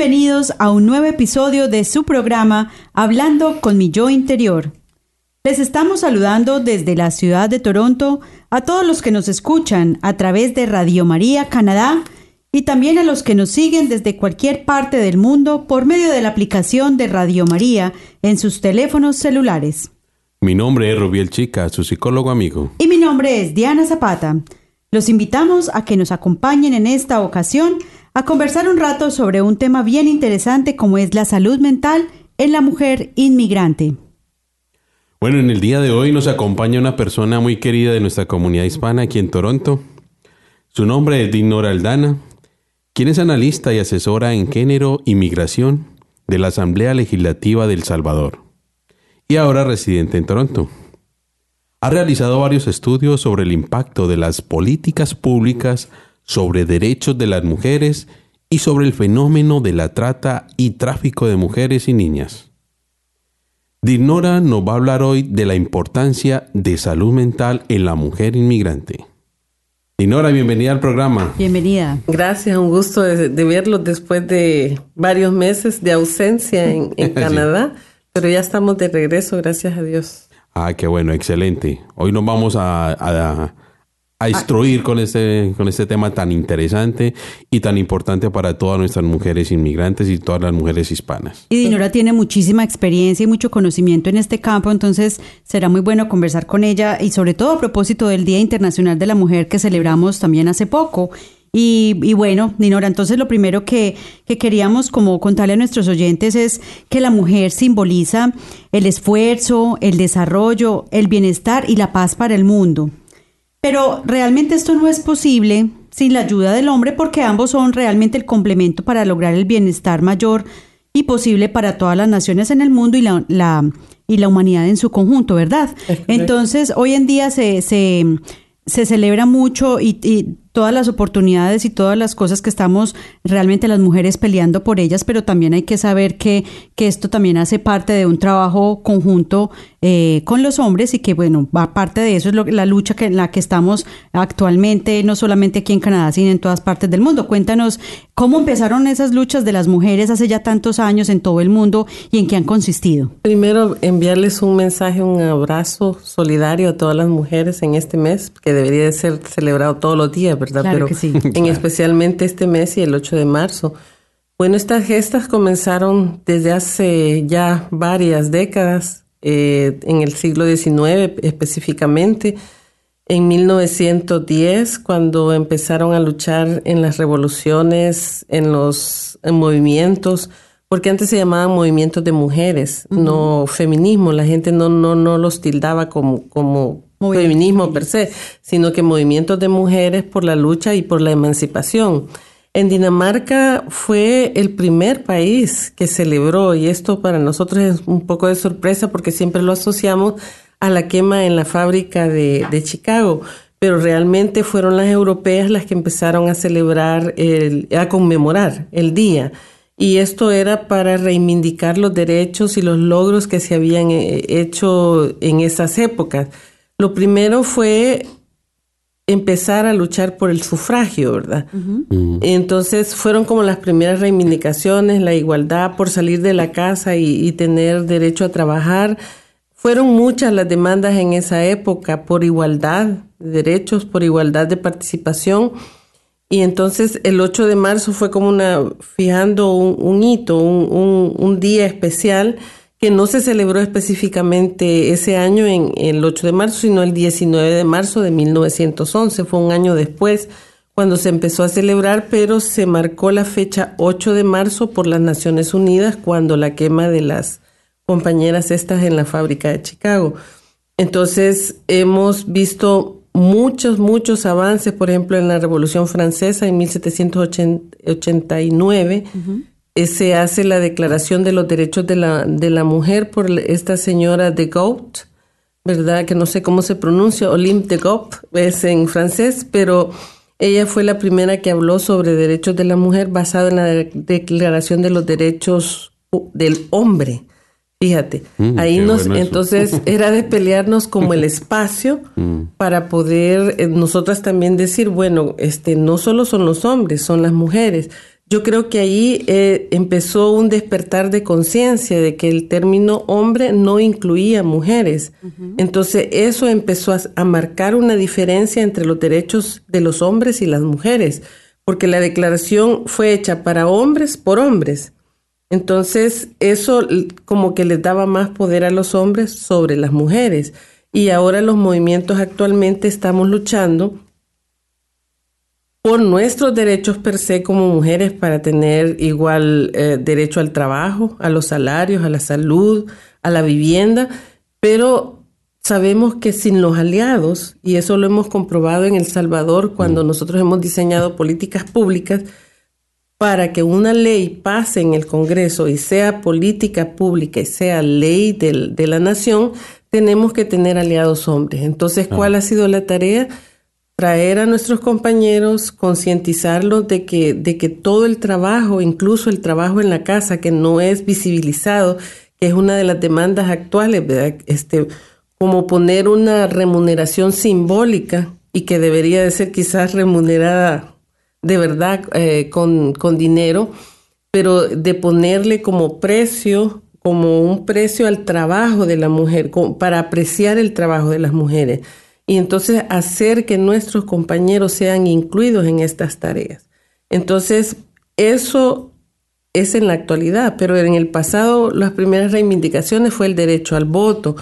Bienvenidos a un nuevo episodio de su programa Hablando con mi yo interior. Les estamos saludando desde la ciudad de Toronto a todos los que nos escuchan a través de Radio María Canadá y también a los que nos siguen desde cualquier parte del mundo por medio de la aplicación de Radio María en sus teléfonos celulares. Mi nombre es Rubiel Chica, su psicólogo amigo. Y mi nombre es Diana Zapata. Los invitamos a que nos acompañen en esta ocasión a conversar un rato sobre un tema bien interesante como es la salud mental en la mujer inmigrante. Bueno, en el día de hoy nos acompaña una persona muy querida de nuestra comunidad hispana aquí en Toronto. Su nombre es Dinora Aldana, quien es analista y asesora en género y migración de la Asamblea Legislativa del Salvador y ahora residente en Toronto. Ha realizado varios estudios sobre el impacto de las políticas públicas sobre derechos de las mujeres y sobre el fenómeno de la trata y tráfico de mujeres y niñas. Dinora nos va a hablar hoy de la importancia de salud mental en la mujer inmigrante. Dinora, bienvenida al programa. Bienvenida. Gracias, un gusto de, verlos después de varios meses de ausencia en, Canadá, pero ya estamos de regreso, gracias a Dios. Ah, qué bueno, excelente. Hoy nos vamos a a instruir con este, con este tema tan interesante y tan importante para todas nuestras mujeres inmigrantes y todas las mujeres hispanas. Y Dinora tiene muchísima experiencia y mucho conocimiento en este campo, entonces será muy bueno conversar con ella y sobre todo a propósito del Día Internacional de la Mujer que celebramos también hace poco. Y, y, bueno, Dinora, entonces lo primero que, que, queríamos como contarle a nuestros oyentes es que la mujer simboliza el esfuerzo, el desarrollo, el bienestar y la paz para el mundo. Pero realmente esto no es posible sin la ayuda del hombre porque ambos son realmente el complemento para lograr el bienestar mayor y posible para todas las naciones en el mundo y la, la y la humanidad en su conjunto, ¿verdad? Entonces, hoy en día se, se, se celebra mucho y, y todas las oportunidades y todas las cosas que estamos realmente las mujeres peleando por ellas, pero también hay que saber que, que esto también hace parte de un trabajo conjunto eh, con los hombres y que, bueno, va parte de eso es lo, la lucha que, en la que estamos actualmente, no solamente aquí en Canadá, sino en todas partes del mundo. Cuéntanos cómo empezaron esas luchas de las mujeres hace ya tantos años en todo el mundo y en qué han consistido. Primero, enviarles un mensaje, un abrazo solidario a todas las mujeres en este mes, que debería de ser celebrado todos los días ¿verdad? Pero sí. en especialmente este mes y el 8 de marzo. Bueno, estas gestas comenzaron desde hace ya varias décadas, eh, en el siglo XIX específicamente, en 1910, cuando empezaron a luchar en las revoluciones, en los movimientos, porque antes se llamaban movimientos de mujeres, no feminismo, la gente no, no, no los tildaba como, como feminismo per se, sino que movimientos de mujeres por la lucha y por la emancipación. En Dinamarca fue el primer país que celebró, y esto para nosotros es un poco de sorpresa porque siempre lo asociamos a la quema en la fábrica de, de Chicago, pero realmente fueron las europeas las que empezaron a celebrar, el, a conmemorar el día. Y esto era para reivindicar los derechos y los logros que se habían eh, hecho en esas épocas. Lo primero fue empezar a luchar por el sufragio, ¿verdad? Entonces fueron como las primeras reivindicaciones, la igualdad por salir de la casa y, tener derecho a trabajar. Fueron muchas las demandas en esa época por igualdad de derechos, por igualdad de participación. Y entonces el 8 de marzo fue como una, fijando un, hito, un, un, día especial que no se celebró específicamente ese año en, el 8 de marzo, sino el 19 de marzo de 1911. Fue un año después cuando se empezó a celebrar, pero se marcó la fecha 8 de marzo por las Naciones Unidas cuando la quema de las compañeras estas en la fábrica de Chicago. Entonces hemos visto muchos, muchos avances, por ejemplo, en la Revolución Francesa en 1789. Eh, se hace la Declaración de los Derechos de la, de la Mujer por esta señora de Gaut, ¿verdad? Que no sé cómo se pronuncia, Olympe de Gaut, es en francés, pero ella fue la primera que habló sobre derechos de la mujer basado en la Declaración de los Derechos del Hombre. Fíjate, mm, ahí nos, entonces era de pelearnos como el espacio mm. para poder eh, nosotras también decir, bueno, este, no solo son los hombres, son las mujeres. Yo creo que ahí eh, empezó un despertar de conciencia de que el término hombre no incluía mujeres. Entonces eso empezó a marcar una diferencia entre los derechos de los hombres y las mujeres, porque la declaración fue hecha para hombres por hombres entonces, eso como que les daba más poder a los hombres sobre las mujeres. Y ahora los movimientos actualmente estamos luchando por nuestros derechos per se como mujeres para tener igual eh, derecho al trabajo, a los salarios, a la salud, a la vivienda, pero sabemos que sin los aliados, y eso lo hemos comprobado en El Salvador cuando mm. nosotros hemos diseñado políticas públicas, para que una ley pase en el Congreso y sea política pública y sea ley de la nación, tenemos que tener aliados hombres. Entonces, ah. ¿cuál ha sido la tarea? Traer a nuestros compañeros, concientizarlos de que, de que todo el trabajo, incluso el trabajo en la casa, que no es visibilizado, que es una de las demandas actuales, ¿verdad? Este, como poner una remuneración simbólica y que debería de ser quizás remunerada de verdad eh, con, dinero, pero de ponerle como precio, como un precio al trabajo de la mujer, para apreciar el trabajo de las mujeres. Y entonces hacer que nuestros compañeros sean incluidos en estas tareas. Entonces, eso es en la actualidad, pero en el pasado las primeras reivindicaciones fue el derecho al voto.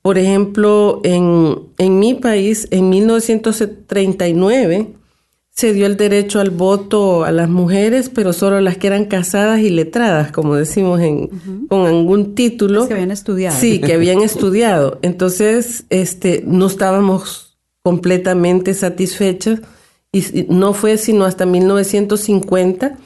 Por ejemplo, en, en mi país, en 1939, se dio el derecho al voto a las mujeres, pero solo las que eran casadas y letradas, como decimos en, con algún título. que habían estudiado. Sí, que habían estudiado. Entonces, este, no estábamos completamente satisfechas y no fue sino hasta 1950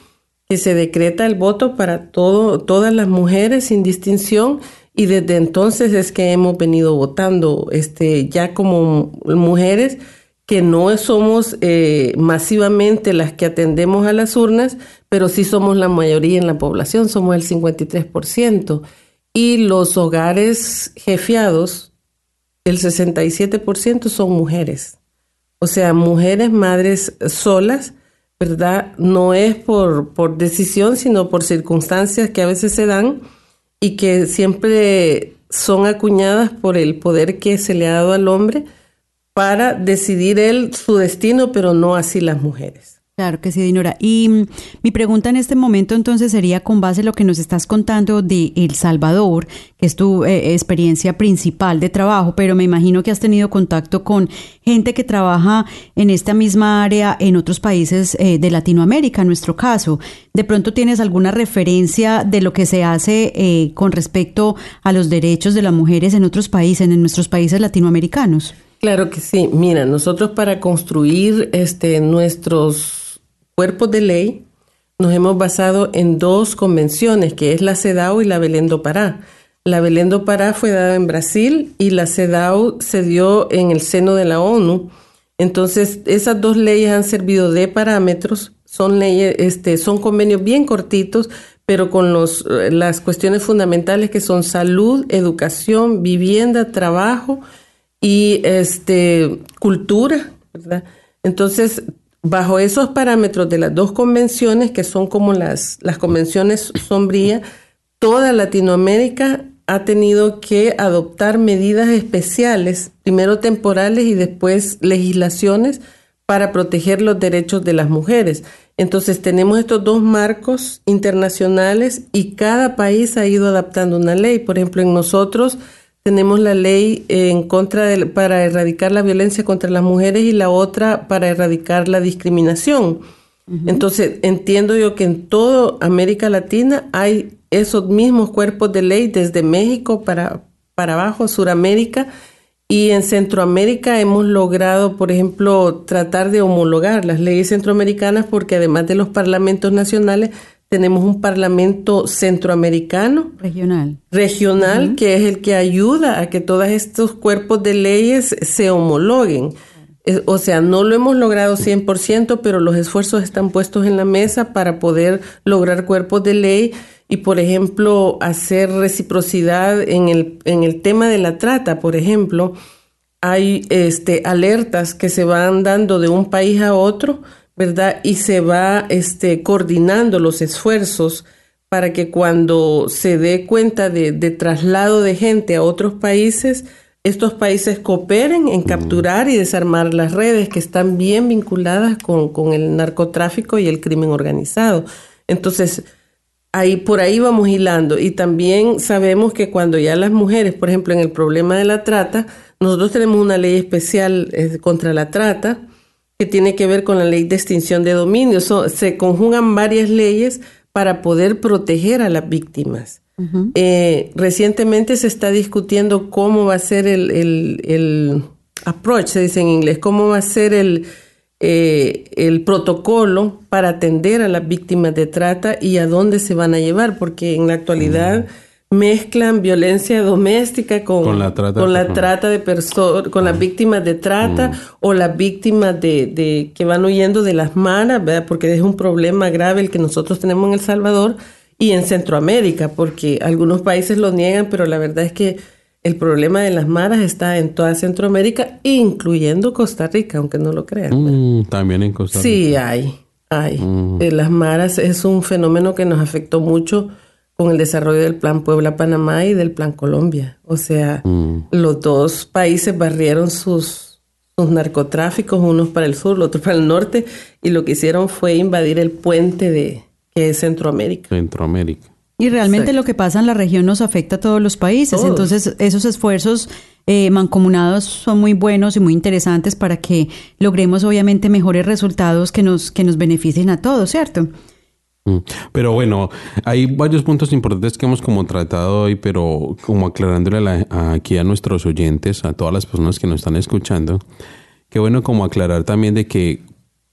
que se decreta el voto para todo, todas las mujeres sin distinción y desde entonces es que hemos venido votando este, ya como mujeres que no somos eh, masivamente las que atendemos a las urnas, pero sí somos la mayoría en la población, somos el 53%. Y los hogares jefiados, el 67% son mujeres. O sea, mujeres madres solas, ¿verdad? No es por, por decisión, sino por circunstancias que a veces se dan y que siempre son acuñadas por el poder que se le ha dado al hombre para decidir él su destino, pero no así las mujeres. Claro que sí, Dinora. Y mm, mi pregunta en este momento entonces sería con base en lo que nos estás contando de El Salvador, que es tu eh, experiencia principal de trabajo, pero me imagino que has tenido contacto con gente que trabaja en esta misma área en otros países eh, de Latinoamérica, en nuestro caso. ¿De pronto tienes alguna referencia de lo que se hace eh, con respecto a los derechos de las mujeres en otros países, en nuestros países latinoamericanos? Claro que sí. Mira, nosotros para construir este, nuestros cuerpos de ley nos hemos basado en dos convenciones, que es la CEDAW y la Belén do Pará. La Belén do Pará fue dada en Brasil y la CEDAW se dio en el seno de la ONU. Entonces, esas dos leyes han servido de parámetros, son leyes, este, son convenios bien cortitos, pero con los, las cuestiones fundamentales que son salud, educación, vivienda, trabajo y este, cultura. Entonces, bajo esos parámetros de las dos convenciones, que son como las, las convenciones sombrías, toda Latinoamérica ha tenido que adoptar medidas especiales, primero temporales y después legislaciones, para proteger los derechos de las mujeres. Entonces tenemos estos dos marcos internacionales y cada país ha ido adaptando una ley. Por ejemplo, en nosotros tenemos la ley en contra de, para erradicar la violencia contra las mujeres y la otra para erradicar la discriminación. Entonces entiendo yo que en toda América Latina hay esos mismos cuerpos de ley desde México para, para abajo, Suramérica, y en Centroamérica hemos logrado, por ejemplo, tratar de homologar las leyes centroamericanas porque además de los parlamentos nacionales, tenemos un parlamento centroamericano. Regional. Regional, que es el que ayuda a que todos estos cuerpos de leyes se homologuen. O sea, no lo hemos logrado 100%, pero los esfuerzos están puestos en la mesa para poder lograr cuerpos de ley y, por ejemplo, hacer reciprocidad en el, en el tema de la trata, por ejemplo, hay este, alertas que se van dando de un país a otro, ¿verdad? Y se va este, coordinando los esfuerzos para que cuando se dé cuenta de, de traslado de gente a otros países, estos países cooperen en capturar y desarmar las redes que están bien vinculadas con, con el narcotráfico y el crimen organizado. Entonces, ahí por ahí vamos hilando y también sabemos que cuando ya las mujeres, por ejemplo, en el problema de la trata, nosotros tenemos una ley especial eh, contra la trata que tiene que ver con la ley de extinción de dominio. se conjugan varias leyes para poder proteger a las víctimas. Eh, recientemente se está discutiendo cómo va a ser el, el, el approach, se dice en inglés, cómo va a ser el, eh, el protocolo para atender a las víctimas de trata y a dónde se van a llevar, porque en la actualidad mezclan violencia doméstica con, la trata, con la trata de personas, con las víctimas de trata o las víctimas de, de, que van huyendo de las maras, ¿verdad? porque es un problema grave el que nosotros tenemos en El Salvador y en Centroamérica, porque algunos países lo niegan, pero la verdad es que el problema de las maras está en toda Centroamérica, incluyendo Costa Rica, aunque no lo crean. Mm, también en Costa Rica. Sí, hay, hay. Mm. Eh, las maras es un fenómeno que nos afectó mucho con el desarrollo del Plan Puebla-Panamá y del Plan Colombia. O sea, mm. los dos países barrieron sus, sus narcotráficos, unos para el sur, otros para el norte, y lo que hicieron fue invadir el puente de que es Centroamérica. Centroamérica. Y realmente lo que pasa en la región nos afecta a todos los países. Entonces, esos esfuerzos eh, mancomunados son muy buenos y muy interesantes para que logremos, obviamente, mejores resultados que nos, que nos beneficien a todos, ¿cierto? Mm. Pero bueno, hay varios puntos importantes que hemos como tratado hoy, pero como aclarándole aquí a nuestros oyentes, a todas las personas que nos están escuchando, qué bueno como aclarar también de que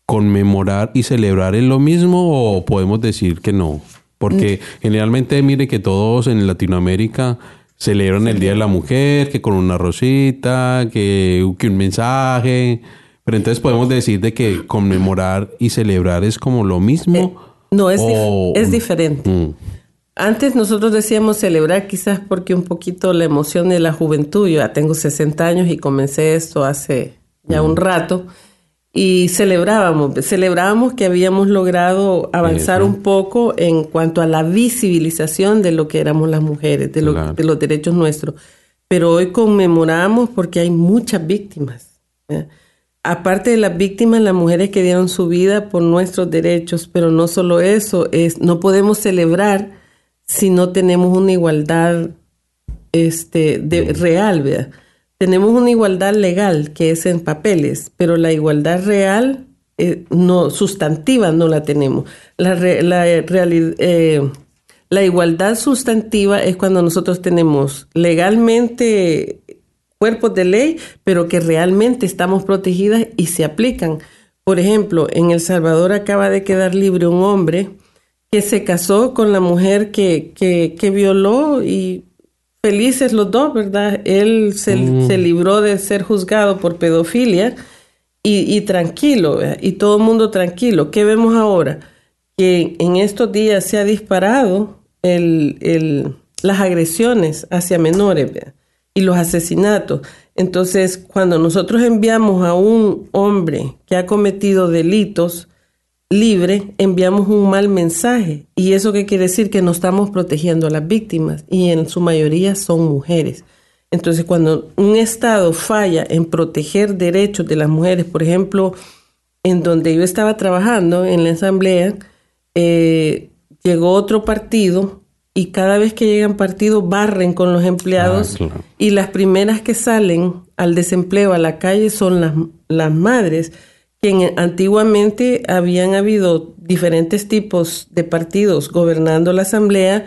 conmemorar y celebrar es lo mismo o podemos decir que no. Porque generalmente mire que todos en Latinoamérica celebran el Día de la Mujer, que con una rosita, que, que un mensaje. Pero entonces podemos decir de que conmemorar y celebrar es como lo mismo. Eh, no, es, es diferente. Mm. Antes nosotros decíamos celebrar quizás porque un poquito la emoción de la juventud. Yo ya tengo 60 años y comencé esto hace ya un mm. rato y celebrábamos, celebrábamos que habíamos logrado avanzar un poco en cuanto a la visibilización de lo que éramos las mujeres, de, de los derechos nuestros. Pero hoy conmemoramos porque hay muchas víctimas. Aparte de las víctimas, las mujeres que dieron su vida por nuestros derechos, pero no solo eso, es no podemos celebrar si no tenemos una igualdad este, de, real, ¿verdad? tenemos una igualdad legal que es en papeles, pero la igualdad real, eh, no sustantiva, no la tenemos. La, la, eh, la igualdad sustantiva es cuando nosotros tenemos legalmente cuerpos de ley, pero que realmente estamos protegidas y se aplican. Por ejemplo, en El Salvador acaba de quedar libre un hombre que se casó con la mujer que, que, que violó y felices los dos, ¿verdad? Él se, mm. libró de ser juzgado por pedofilia y, tranquilo, y todo el mundo tranquilo. ¿Qué vemos ahora? Que en estos días se ha disparado el, las agresiones hacia menores y los asesinatos. Entonces, cuando nosotros enviamos a un hombre que ha cometido delitos, libre, enviamos un mal mensaje. ¿Y eso qué quiere decir? Que no estamos protegiendo a las víctimas y en su mayoría son mujeres. Entonces, cuando un Estado falla en proteger derechos de las mujeres, por ejemplo, en donde yo estaba trabajando en la asamblea, eh, llegó otro partido y cada vez que llegan partidos barren con los empleados Ah, claro. y las primeras que salen al desempleo a la calle son las, las madres, que antiguamente habían habido diferentes tipos de partidos gobernando la asamblea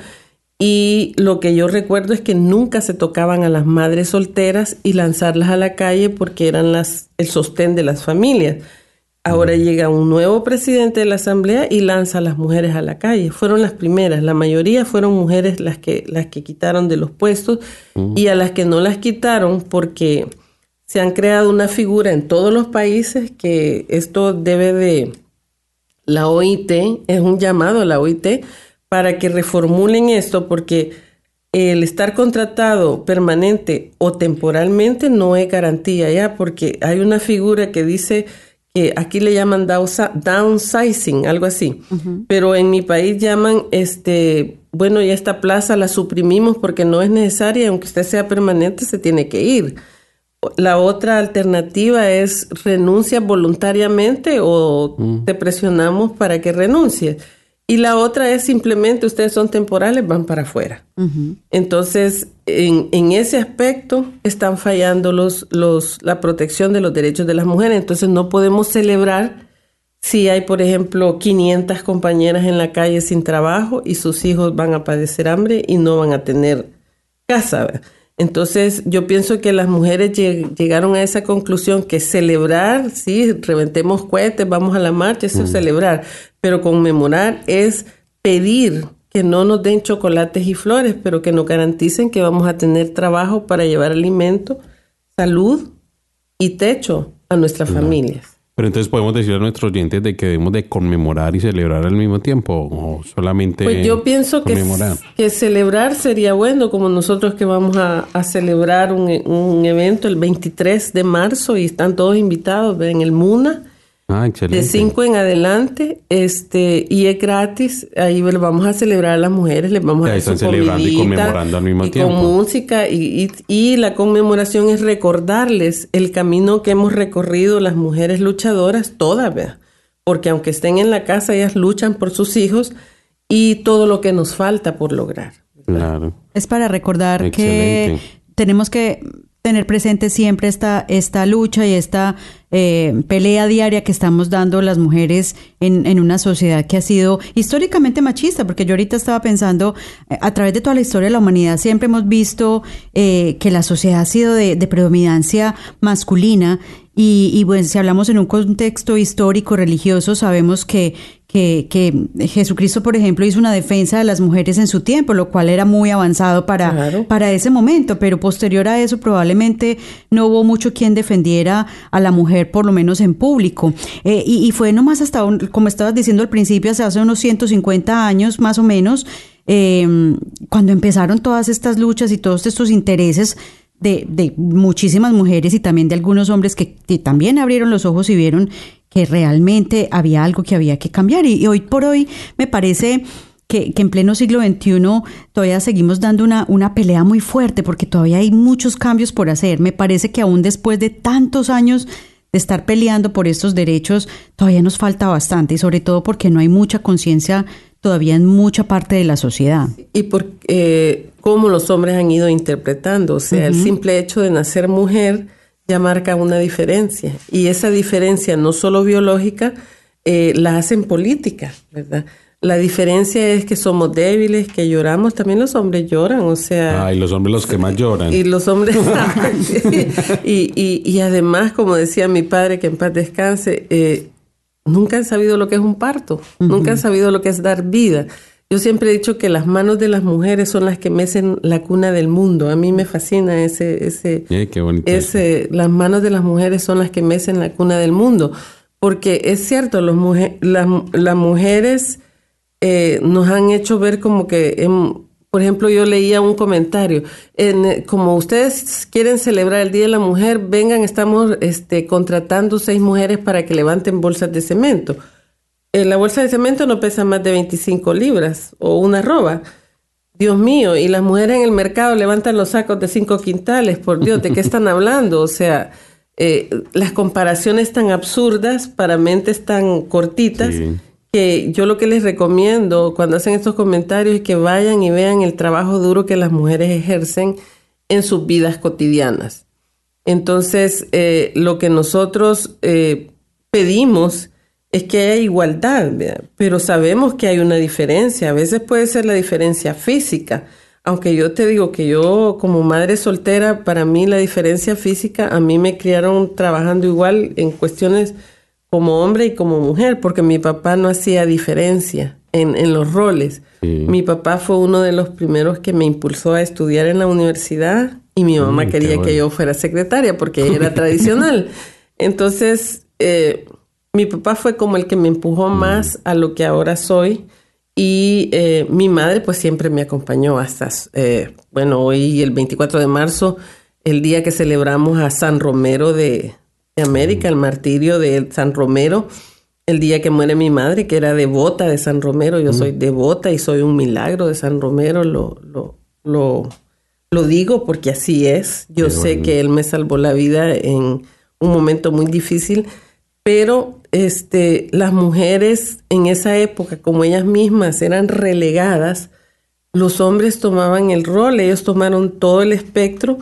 y lo que yo recuerdo es que nunca se tocaban a las madres solteras y lanzarlas a la calle porque eran las, el sostén de las familias. Ahora llega un nuevo presidente de la asamblea y lanza a las mujeres a la calle. Fueron las primeras, la mayoría fueron mujeres las que las que quitaron de los puestos y a las que no las quitaron porque se han creado una figura en todos los países que esto debe de la OIT es un llamado a la OIT para que reformulen esto porque el estar contratado permanente o temporalmente no es garantía ya porque hay una figura que dice que aquí le llaman downsa- downsizing, algo así. Pero en mi país llaman, este, bueno, ya esta plaza la suprimimos porque no es necesaria, aunque usted sea permanente, se tiene que ir. La otra alternativa es renuncia voluntariamente o te presionamos para que renuncies. Y la otra es simplemente ustedes son temporales, van para afuera. Entonces, en, en ese aspecto están fallando los, los, la protección de los derechos de las mujeres. Entonces, no podemos celebrar si hay, por ejemplo, 500 compañeras en la calle sin trabajo y sus hijos van a padecer hambre y no van a tener casa. Entonces, yo pienso que las mujeres lleg- llegaron a esa conclusión que celebrar, sí, reventemos cohetes, vamos a la marcha, eso es celebrar, pero conmemorar es pedir que no nos den chocolates y flores, pero que nos garanticen que vamos a tener trabajo para llevar alimento, salud y techo a nuestras familias. Pero entonces podemos decir a nuestros oyentes de que debemos de conmemorar y celebrar al mismo tiempo o solamente Pues yo pienso que, que celebrar sería bueno, como nosotros que vamos a, a celebrar un, un evento el 23 de marzo y están todos invitados en el MUNA. Ah, excelente. De 5 en adelante, este, y es gratis, ahí le vamos a celebrar a las mujeres, les vamos a Ahí dar su están celebrando y comidita, conmemorando al mismo y tiempo. Con música, y, y, y la conmemoración es recordarles el camino que hemos recorrido las mujeres luchadoras, todas, ¿verdad? Porque aunque estén en la casa, ellas luchan por sus hijos y todo lo que nos falta por lograr. Claro. Es para recordar Excelente. que tenemos que tener presente siempre esta, esta lucha y esta eh, pelea diaria que estamos dando las mujeres en, en una sociedad que ha sido históricamente machista, porque yo ahorita estaba pensando, eh, a través de toda la historia de la humanidad siempre hemos visto eh, que la sociedad ha sido de, predominancia masculina y, y bueno, si hablamos en un contexto histórico, religioso, sabemos que, que, que Jesucristo, por ejemplo, hizo una defensa de las mujeres en su tiempo, lo cual era muy avanzado para, Claro. para ese momento, pero posterior a eso probablemente no hubo mucho quien defendiera a la mujer, por lo menos en público. Eh, y, y fue nomás hasta, un- como estabas diciendo al principio, hace, hace unos 150 años más o menos, eh, cuando empezaron todas estas luchas y todos estos intereses de, de muchísimas mujeres y también de algunos hombres que, que también abrieron los ojos y vieron que realmente había algo que había que cambiar. Y, y hoy por hoy me parece que, que en pleno siglo XXI todavía seguimos dando una, una pelea muy fuerte porque todavía hay muchos cambios por hacer. Me parece que aún después de tantos años de estar peleando por estos derechos, todavía nos falta bastante y sobre todo porque no hay mucha conciencia todavía en mucha parte de la sociedad. y por eh, cómo los hombres han ido interpretando. O sea, el simple hecho de nacer mujer ya marca una diferencia. Y esa diferencia, no solo biológica, eh, la hacen política, ¿verdad? La diferencia es que somos débiles, que lloramos. También los hombres lloran, o sea. Ay, los hombres los que más lloran. Y los hombres. y, y, y además, como decía mi padre, que en paz descanse, eh, nunca han sabido lo que es un parto, nunca han sabido lo que es dar vida. Yo siempre he dicho que las manos de las mujeres son las que mecen la cuna del mundo. A mí me fascina ese, ese, qué bonito. ese, las manos de las mujeres son las que mecen la cuna del mundo. Porque es cierto, los muje- las, las mujeres eh, nos han hecho ver como que, por ejemplo, yo leía un comentario, en, eh, como ustedes quieren celebrar el Día de la Mujer, vengan, estamos este, contratando seis mujeres para que levanten bolsas de cemento. Eh, la bolsa de cemento no pesa más de 25 libras o una roba. Dios mío, y las mujeres en el mercado levantan los sacos de cinco quintales, por Dios, ¿de qué están hablando? O sea, eh, las comparaciones tan absurdas para mentes tan cortitas. Que yo lo que les recomiendo cuando hacen estos comentarios es que vayan y vean el trabajo duro que las mujeres ejercen en sus vidas cotidianas. Entonces, eh, lo que nosotros eh, pedimos es que haya igualdad, pero sabemos que hay una diferencia. A veces puede ser la diferencia física, aunque yo te digo que yo como madre soltera, para mí la diferencia física, a mí me criaron trabajando igual en cuestiones como hombre y como mujer, porque mi papá no hacía diferencia en, los roles. Mi papá fue uno de los primeros que me impulsó a estudiar en la universidad y mi mamá mm, quería que yo fuera secretaria porque era tradicional. Entonces, eh, mi papá fue como el que me empujó mm. más a lo que ahora soy y eh, mi madre pues siempre me acompañó hasta, eh, bueno, hoy el 24 de marzo, el día que celebramos a San Romero de, América, el martirio de San Romero, el día que muere mi madre, que era devota de San Romero, yo soy devota y soy un milagro de San Romero, lo, lo, lo, lo digo porque así es, yo sé que él me salvó la vida en un momento muy difícil, pero este, las mujeres en esa época, como ellas mismas eran relegadas, los hombres tomaban el rol, ellos tomaron todo el espectro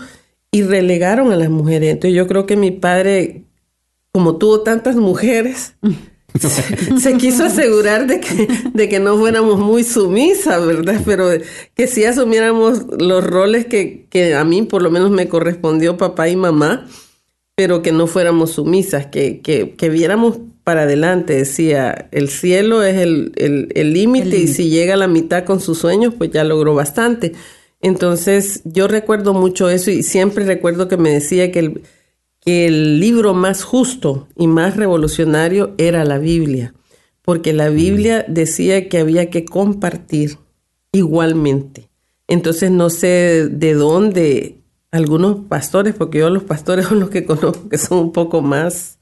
y relegaron a las mujeres. Entonces yo creo que mi padre, como tuvo tantas mujeres, se, quiso asegurar de que, de que no fuéramos muy sumisas, ¿verdad? Pero que sí asumiéramos los roles que, que a mí por lo menos me correspondió papá y mamá, pero que no fuéramos sumisas, que, que, que viéramos para adelante. Decía, el cielo es el límite y si llega a la mitad con sus sueños, pues ya logró bastante. Entonces, yo recuerdo mucho eso y siempre recuerdo que me decía que el, que el libro más justo y más revolucionario era la Biblia, porque la Biblia decía que había que compartir igualmente. Entonces, no sé de dónde algunos pastores, porque yo los pastores son los que conozco que son un poco más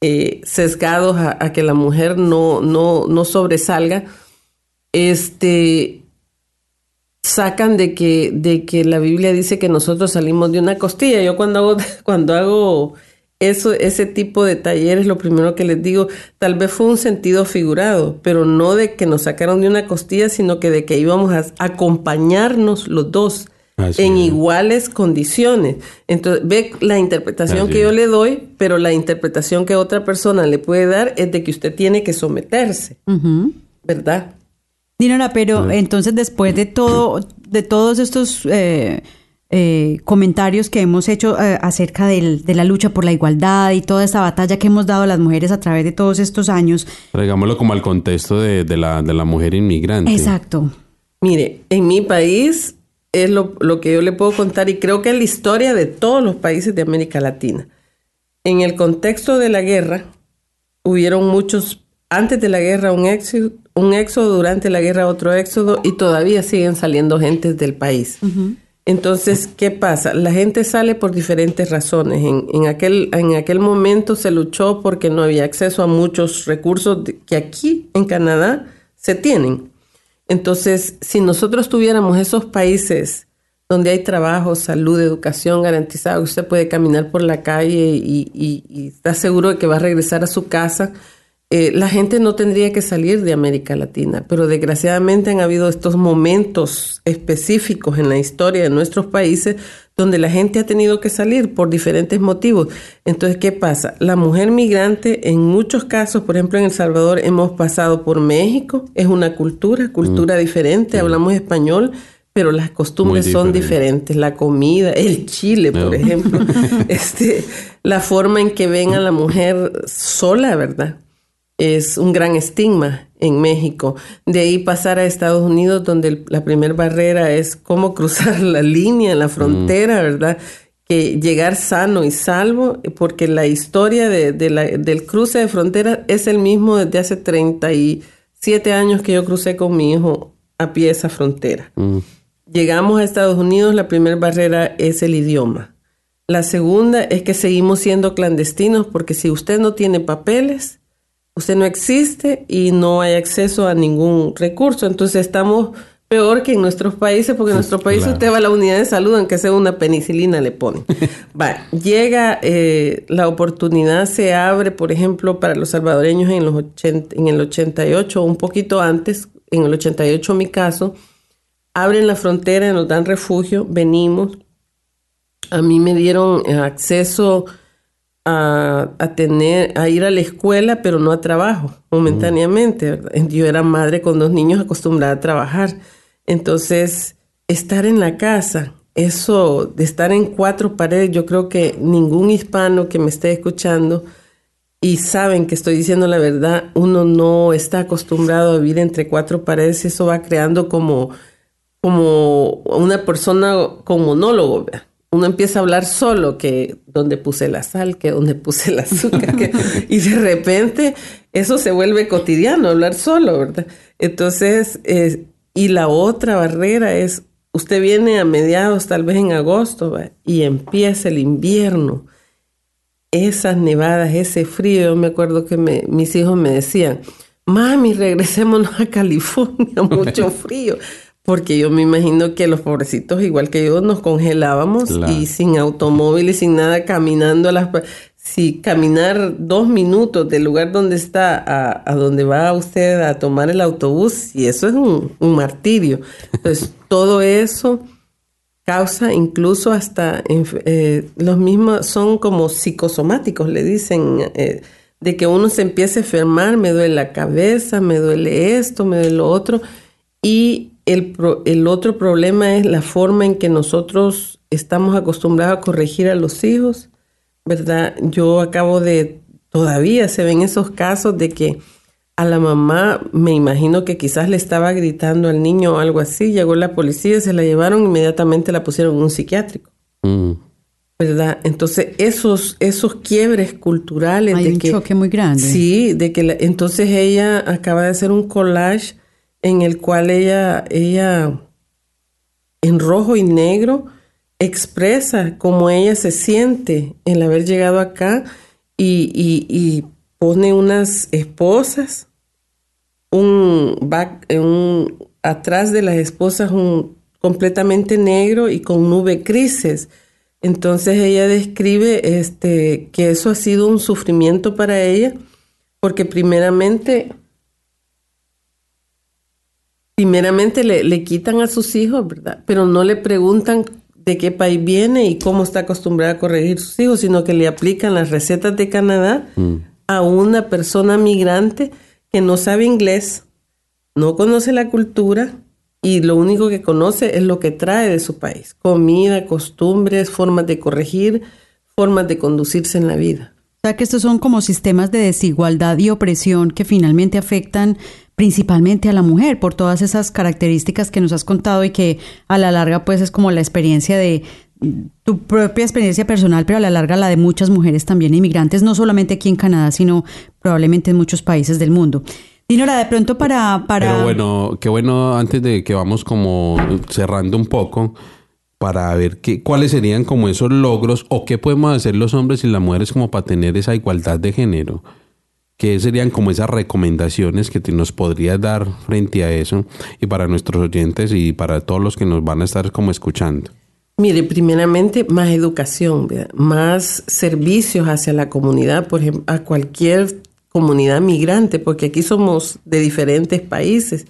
eh, sesgados a, a, que la mujer no, no, no sobresalga, este, sacan de que, de que la Biblia dice que nosotros salimos de una costilla. Yo cuando hago, cuando hago eso, ese tipo de talleres, lo primero que les digo, tal vez fue un sentido figurado, pero no de que nos sacaron de una costilla, sino que de que íbamos a acompañarnos los dos en iguales condiciones. Entonces, ve la interpretación que yo le doy, pero la interpretación que otra persona le puede dar es de que usted tiene que someterse, ¿verdad? Dinora, pero entonces después de todo, de todos estos eh, eh, comentarios que hemos hecho eh, acerca del, de la lucha por la igualdad y toda esta batalla que hemos dado a las mujeres a través de todos estos años. Traigámoslo como al contexto de, la, de la mujer inmigrante. Exacto. Mire, en mi país es lo, lo que yo le puedo contar y creo que es la historia de todos los países de América Latina. En el contexto de la guerra, hubieron muchos antes de la guerra un éxodo, un éxodo, durante la guerra otro éxodo y todavía siguen saliendo gentes del país. Entonces, ¿qué pasa? La gente sale por diferentes razones. En, aquel, en aquel momento se luchó porque no había acceso a muchos recursos que aquí en Canadá se tienen. Entonces, si nosotros tuviéramos esos países donde hay trabajo, salud, educación garantizada, usted puede caminar por la calle y, está seguro de que va a regresar a su casa, eh, la gente no tendría que salir de América Latina, pero desgraciadamente han habido estos momentos específicos en la historia de nuestros países donde la gente ha tenido que salir por diferentes motivos. Entonces, ¿qué pasa? La mujer migrante, en muchos casos, por ejemplo en El Salvador, hemos pasado por México, es una cultura, cultura mm. diferente, hablamos español, pero las costumbres son diferentes, la comida, el chile, por ejemplo, este, la forma en que ven a la mujer sola, ¿verdad? Es un gran estigma en México. De ahí pasar a Estados Unidos, donde la primera barrera es cómo cruzar la línea, la frontera, ¿verdad? Que llegar sano y salvo, porque la historia de, del cruce de frontera es el mismo desde hace 37 años que yo crucé con mi hijo a pie esa frontera. Llegamos a Estados Unidos, la primera barrera es el idioma. La segunda es que seguimos siendo clandestinos porque si usted no tiene papeles, usted no existe y no hay acceso a ningún recurso. Entonces estamos peor que en nuestros países, porque en nuestros países usted va a la unidad de salud, aunque sea una penicilina le pone. va, llega, eh, la oportunidad se abre, por ejemplo, para los salvadoreños en, los 80, en el 88, un poquito antes, en el 88 mi caso, abren la frontera, nos dan refugio, venimos. A mí me dieron acceso a, tener, a ir a la escuela, pero no a trabajo, momentáneamente. Yo era madre con dos niños acostumbrada a trabajar. Entonces, estar en la casa, eso de estar en cuatro paredes, yo creo que ningún hispano que me esté escuchando y saben que estoy diciendo la verdad, uno no está acostumbrado a vivir entre cuatro paredes eso va creando como, como una persona con monólogo. Uno empieza a hablar solo, que donde puse la sal, que donde puse el azúcar, y de repente eso se vuelve cotidiano, hablar solo, ¿verdad? Entonces, eh, y la otra barrera es, usted viene a mediados, tal vez en agosto, y empieza el invierno. Esas nevadas, ese frío, yo me acuerdo que mis hijos me decían, mami, regresémonos a California, mucho frío. Porque yo me imagino que los pobrecitos, igual que yo, nos congelábamos y sin automóvil y sin nada, caminando a las si caminar dos minutos del lugar donde está a, a, donde va usted a tomar el autobús, y eso es un, martirio. Entonces, todo eso causa incluso hasta eh, los mismos, son como psicosomáticos, le dicen, eh, de que uno se empieza a enfermar, me duele la cabeza, me duele esto, me duele lo otro, y el, el otro problema es la forma en que nosotros estamos acostumbrados a corregir a los hijos ¿verdad? Yo acabo de, todavía se ven esos casos de que a la mamá, me imagino que quizás le estaba gritando al niño o algo así, llegó la policía, se la llevaron, inmediatamente la pusieron en un psiquiátrico. Mm. ¿Verdad? Entonces, esos, esos quiebres culturales. Hay de un choque muy grande. Sí, de que entonces ella acaba de hacer un collage en el cual ella, ella, en rojo y negro, expresa cómo ella se siente el haber llegado acá y, pone unas esposas, un, back, un atrás de las esposas un completamente negro y con nube crisis. Entonces ella describe este, que eso ha sido un sufrimiento para ella, porque primeramente, primeramente le, le quitan a sus hijos, ¿verdad? Pero no le preguntan de qué país viene y cómo está acostumbrada a corregir sus hijos, sino que le aplican las recetas de Canadá mm. a una persona migrante que no sabe inglés, no conoce la cultura y lo único que conoce es lo que trae de su país, comida, costumbres, formas de corregir, formas de conducirse en la vida. O sea que estos son como sistemas de desigualdad y opresión que finalmente afectan principalmente a la mujer por todas esas características que nos has contado y que a la larga pues es como la experiencia de tu propia experiencia personal, pero a la larga la de muchas mujeres también inmigrantes, no solamente aquí en Canadá, sino probablemente en muchos países del mundo. Dinora, de pronto para, para... Pero bueno, qué bueno, antes de que vamos como cerrando un poco, para ver qué, cuáles serían como esos logros o qué podemos hacer los hombres y las mujeres como para tener esa igualdad de género. ¿Qué serían como esas recomendaciones que nos podrías dar frente a eso y para nuestros oyentes y para todos los que nos van a estar como escuchando? Mire, primeramente más educación, más servicios hacia la comunidad, por ejemplo, a cualquier comunidad migrante, porque aquí somos de diferentes países.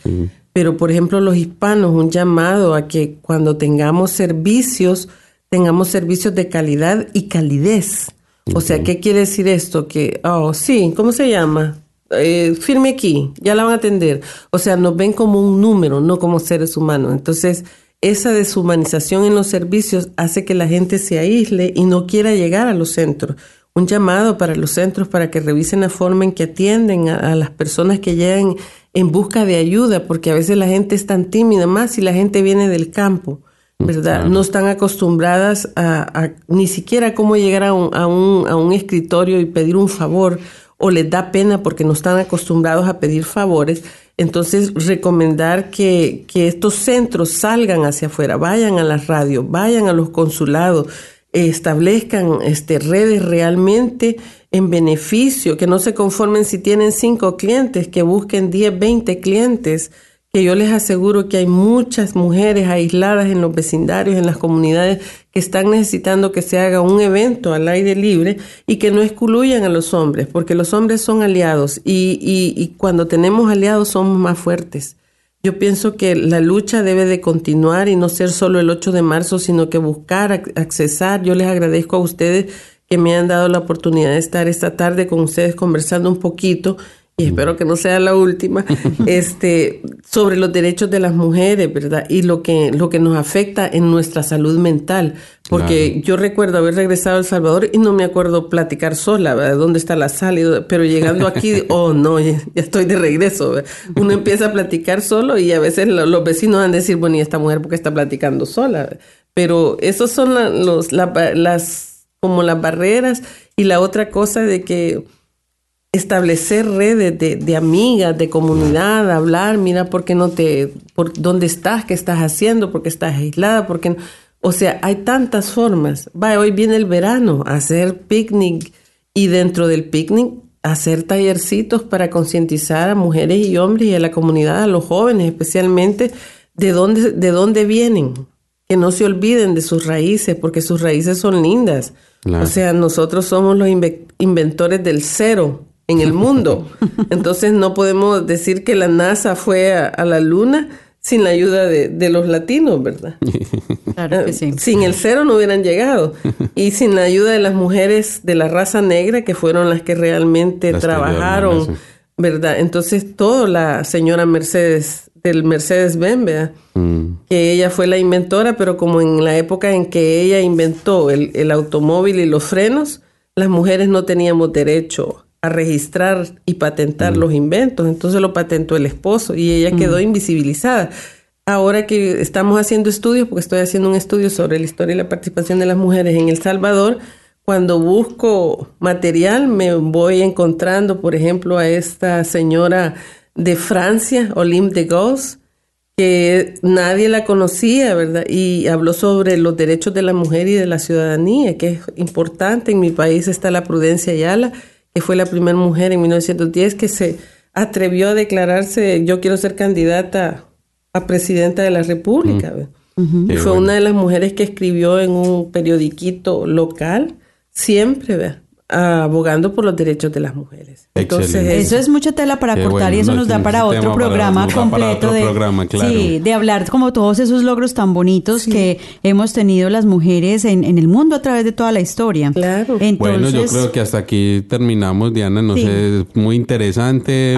Pero, por ejemplo, los hispanos, un llamado a que cuando tengamos servicios, tengamos servicios de calidad y calidez. O sea, ¿qué quiere decir esto? Que, oh, sí, ¿cómo se llama? Eh, firme aquí, ya la van a atender. O sea, nos ven como un número, no como seres humanos. Entonces, esa deshumanización en los servicios hace que la gente se aísle y no quiera llegar a los centros. Un llamado para los centros para que revisen la forma en que atienden a, las personas que llegan en busca de ayuda, porque a veces la gente es tan tímida, más si la gente viene del campo. ¿Verdad? No están acostumbradas a, ni siquiera cómo llegar a un, a, un, a un escritorio y pedir un favor o les da pena porque no están acostumbrados a pedir favores. Entonces, recomendar que, que estos centros salgan hacia afuera, vayan a las radios, vayan a los consulados, establezcan este, redes realmente en beneficio, que no se conformen si tienen cinco clientes, que busquen 10, 20 clientes que yo les aseguro que hay muchas mujeres aisladas en los vecindarios, en las comunidades, que están necesitando que se haga un evento al aire libre y que no excluyan a los hombres, porque los hombres son aliados y, y, cuando tenemos aliados somos más fuertes. Yo pienso que la lucha debe de continuar y no ser solo el 8 de marzo, sino que buscar, accesar. Yo les agradezco a ustedes que me han dado la oportunidad de estar esta tarde con ustedes conversando un poquito y espero que no sea la última, este, sobre los derechos de las mujeres, ¿verdad? Y lo que, lo que nos afecta en nuestra salud mental. Porque yo recuerdo haber regresado a El Salvador y no me acuerdo platicar sola, ¿verdad? ¿Dónde está la sal? Pero llegando aquí, oh no, ya, estoy de regreso. Uno empieza a platicar solo y a veces los vecinos van a decir, bueno, ¿y esta mujer por qué está platicando sola? Pero esos son los, las, como las barreras y la otra cosa de que establecer redes de, de, amigas, de comunidad, hablar, mira, ¿por qué no te, por dónde estás, qué estás haciendo, por qué estás aislada, porque, o sea, hay tantas formas. Va, hoy viene el verano, hacer picnic y dentro del picnic hacer tallercitos para concientizar a mujeres y hombres y a la comunidad, a los jóvenes especialmente, de dónde, de dónde vienen, que no se olviden de sus raíces, porque sus raíces son lindas. O sea, nosotros somos los inventores del cero, en el mundo. Entonces no podemos decir que la NASA fue a, la Luna sin la ayuda de, los latinos, ¿verdad? Claro que sí. Sin el cero no hubieran llegado. Y sin la ayuda de las mujeres de la raza negra, que fueron las que realmente trabajaron, ¿verdad? Entonces, todo la señora Mercedes, del Mercedes-Benz, mm. que ella fue la inventora, pero como en la época en que ella inventó el, el automóvil y los frenos, las mujeres no teníamos derecho a registrar y patentar mm. los inventos. Entonces lo patentó el esposo y ella quedó mm. invisibilizada. Ahora que estamos haciendo estudios, porque estoy haciendo un estudio sobre la historia y la participación de las mujeres en El Salvador, cuando busco material me voy encontrando, por ejemplo, a esta señora de Francia, Olympe de Gauss, que nadie la conocía, ¿verdad? Y habló sobre los derechos de la mujer y de la ciudadanía, que es importante. En mi país está la Prudencia Ayala, que fue la primera mujer en 1910 que se atrevió a declararse, yo quiero ser candidata a presidenta de la República. y fue una de las mujeres que escribió en un periodiquito local, siempre, ¿verdad? Abogando por los derechos de las mujeres. Entonces, eso es mucha tela para cortar y eso nos da para otro programa completo de, sí, de hablar como todos esos logros tan bonitos que hemos tenido las mujeres en, en, el mundo a través de toda la historia. Claro. bueno, yo creo que hasta aquí terminamos, Diana. No sé, muy interesante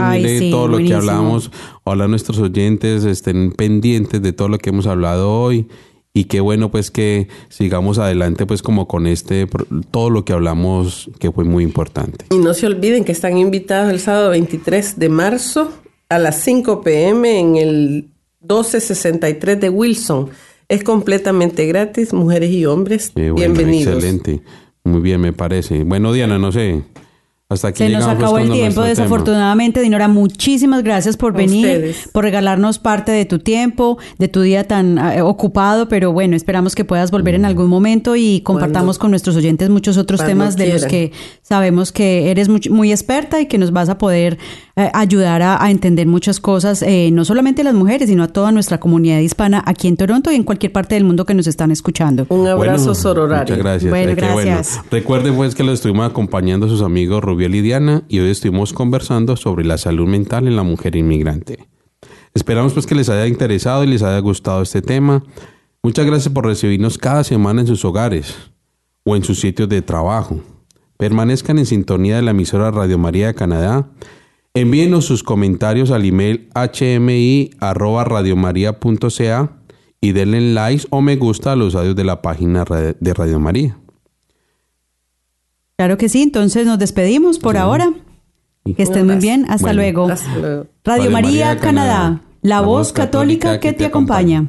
todo lo que hablamos. Ojalá nuestros oyentes estén pendientes de todo lo que hemos hablado hoy y qué bueno pues que sigamos adelante pues como con este todo lo que hablamos que fue muy importante. Y no se olviden que están invitados el sábado 23 de marzo a las 5 pm en el 1263 de Wilson. Es completamente gratis, mujeres y hombres. Bienvenidos. Excelente. Muy bien, me parece. Bueno, Diana, no sé, hasta aquí Se nos pues, acabó el tiempo, desafortunadamente. Dinora, muchísimas gracias por venir, por regalarnos parte de tu tiempo, de tu día tan eh, ocupado, pero bueno, esperamos que puedas volver en mm. algún momento y compartamos con nuestros oyentes muchos otros temas de los que sabemos que eres muy, experta y que nos vas a poder eh, ayudar a, entender muchas cosas, eh, no solamente a las mujeres, sino a toda nuestra comunidad hispana aquí en Toronto y en cualquier parte del mundo que nos están escuchando. Un abrazo sororario. Muchas gracias. Bueno, gracias. Recuerden pues que los estuvimos acompañando a sus amigos Rubiel y Diana y hoy estuvimos conversando sobre la salud mental en la mujer inmigrante. Esperamos pues que les haya interesado y les haya gustado este tema. Muchas gracias por recibirnos cada semana en sus hogares o en sus sitios de trabajo. Permanezcan en sintonía de la emisora Radio María de Canadá. Envíenos sus comentarios al email hmi@radiomaria.ca y denle like o me gusta a los audios de la página de Radio María. Claro que sí, entonces nos despedimos por ahora. Que estén muy bien, hasta, luego. Radio, María, Canadá, la, voz católica, que, te acompaña.